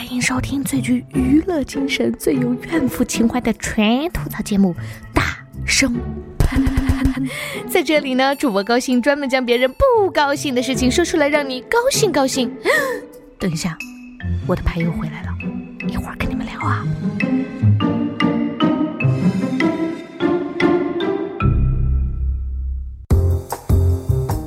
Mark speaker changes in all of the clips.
Speaker 1: 欢迎收听最具娱乐精神、最有怨妇情怀的全吐槽节目《大声喷》。在这里呢，主播高兴专门将别人不高兴的事情说出来，让你高兴高兴。等一下，我的牌又回来了，一会儿跟你们聊啊。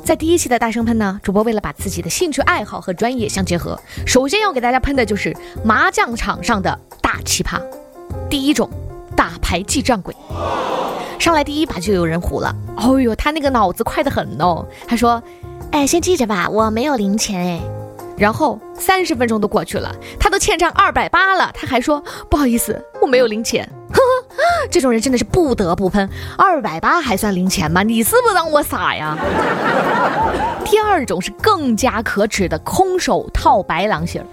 Speaker 1: 在第一期的大声喷呢，主播为了把自己的兴趣爱好和专业相结合，首先要给大家喷的就是麻将场上的大奇葩。第一种，打牌记账鬼。上来第一把就有人胡了，哦呦，他那个脑子快得很哦。他说：“哎，先记着吧，我没有零钱哎。”然后三十分钟都过去了，他都欠账二百八了，他还说：“不好意思，我没有零钱。”这种人真的是不得不喷。二百八还算零钱吗？你是不是当我傻呀？第二种是更加可耻的空手套白狼型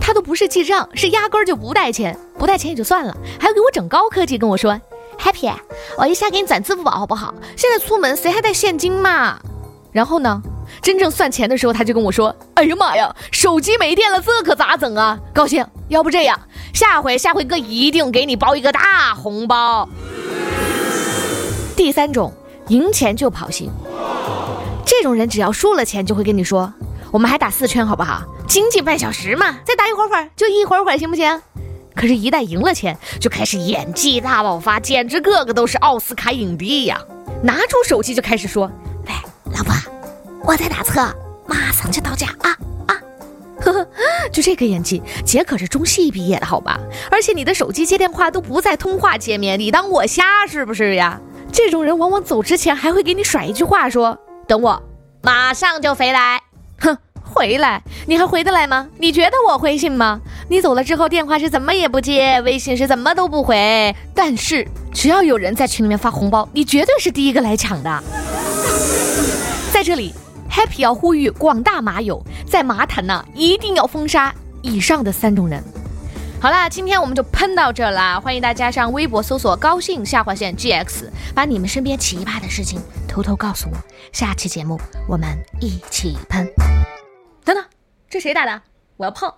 Speaker 1: 他都不是记账，是压根儿就不带钱，不带钱也就算了，还要给我整高科技，跟我说：“Happy，我一下给你转支付宝好不好？现在出门谁还带现金嘛？”然后呢？真正算钱的时候，他就跟我说：“哎呀妈呀，手机没电了，这可咋整啊？”高兴，要不这样，下回下回哥一定给你包一个大红包。第三种，赢钱就跑型，这种人只要输了钱，就会跟你说：“我们还打四圈好不好？经济半小时嘛，再打一会儿会儿，就一会儿会儿，行不行？”可是，一旦赢了钱，就开始演技大爆发，简直个个都是奥斯卡影帝呀！拿出手机就开始说：“喂，老婆。”我在打车，马上就到家啊！就这个演技，姐可是中戏毕业的好吧？而且你的手机接电话都不在通话界面，你当我瞎是不是呀？这种人往往走之前还会给你甩一句话，说等我，马上就回来。哼，回来？你还回得来吗？你觉得我会信吗？你走了之后，电话是怎么也不接，微信是怎么都不回。但是只要有人在群里面发红包，你绝对是第一个来抢的。在这里。Happy 要呼吁广大麻友，在麻坛呢一定要封杀以上的三种人。好啦，今天我们就喷到这啦！欢迎大家上微博搜索“高兴下划线 GX”，把你们身边奇葩的事情偷偷告诉我。下期节目我们一起喷。等等，这谁打的？我要碰。